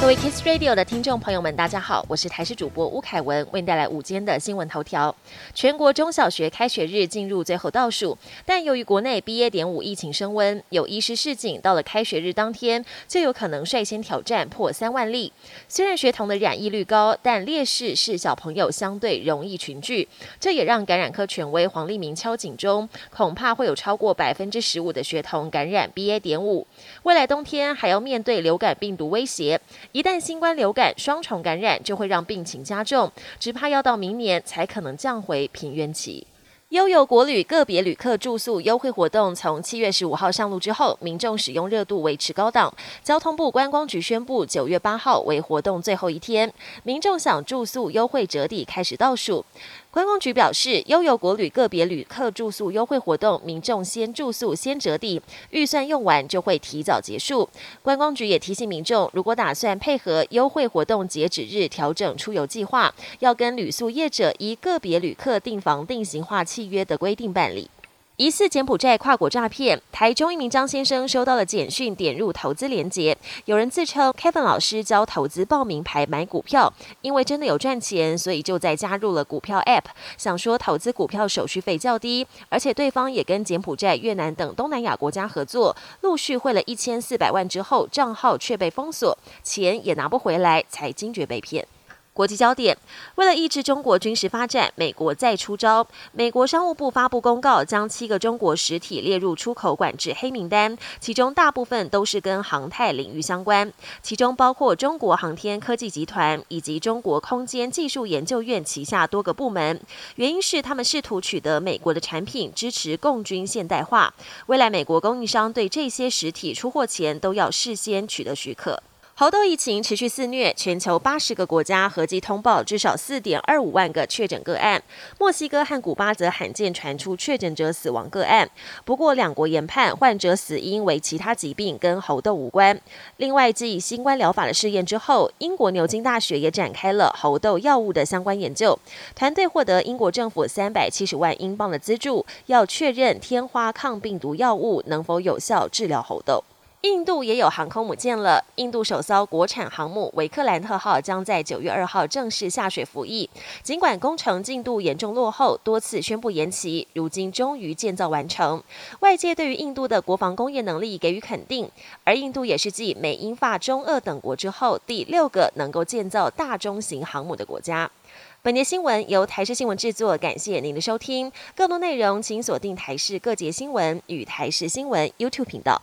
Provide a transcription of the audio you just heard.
各位 Kiss Radio 的听众朋友们，大家好，我是台视主播吴凯文，为您带来午间的新闻头条。全国中小学开学日进入最后倒数，但由于国内 BA. 点五疫情升温，有医师示警，到了开学日当天就有可能率先挑战破三万例。虽然学童的染疫率高，但劣势是小朋友相对容易群聚，这也让感染科权威黄立明敲警钟，恐怕会有超过百分之十五的学童感染 BA. 点五。未来冬天还要面对流感病毒威胁。一旦新冠流感双重感染，就会让病情加重，只怕要到明年才可能降回平原期。悠游国旅个别旅客住宿优惠活动从七月十五号上路之后，民众使用热度维持高档。交通部观光局宣布，九月八号为活动最后一天，民众想住宿优惠折抵开始倒数。观光局表示，悠游国旅个别旅客住宿优惠活动，民众先住宿先折抵，预算用完就会提早结束。观光局也提醒民众，如果打算配合优惠活动截止日调整出游计划，要跟旅宿业者以个别旅客订房定型化契约的规定办理。疑似柬埔寨跨国诈骗，台中一名张先生收到了简讯，点入投资连结，有人自称 Kevin 老师教投资报名牌买股票，因为真的有赚钱，所以就在加入了股票 App，想说投资股票手续费较低，而且对方也跟柬埔寨、越南等东南亚国家合作，陆续汇了一千四百万之后，账号却被封锁，钱也拿不回来，才惊觉被骗。国际焦点：为了抑制中国军事发展，美国再出招。美国商务部发布公告，将七个中国实体列入出口管制黑名单，其中大部分都是跟航太领域相关，其中包括中国航天科技集团以及中国空间技术研究院旗下多个部门。原因是他们试图取得美国的产品，支持共军现代化。未来美国供应商对这些实体出货前，都要事先取得许可。猴痘疫情持续肆虐，全球八十个国家合计通报至少四点二五万个确诊个案。墨西哥和古巴则罕见传出确诊者死亡个案。不过，两国研判患者死因为其他疾病，跟猴痘无关。另外，继新冠疗法的试验之后，英国牛津大学也展开了猴痘药物的相关研究。团队获得英国政府三百七十万英镑的资助，要确认天花抗病毒药物能否有效治疗猴痘。印度也有航空母舰了。印度首艘国产航母“维克兰特号”将在九月二号正式下水服役。尽管工程进度严重落后，多次宣布延期，如今终于建造完成。外界对于印度的国防工业能力给予肯定，而印度也是继美、英、法、中、俄等国之后第六个能够建造大中型航母的国家。本节新闻由台视新闻制作，感谢您的收听。更多内容请锁定台视各节新闻与台视新闻 YouTube 频道。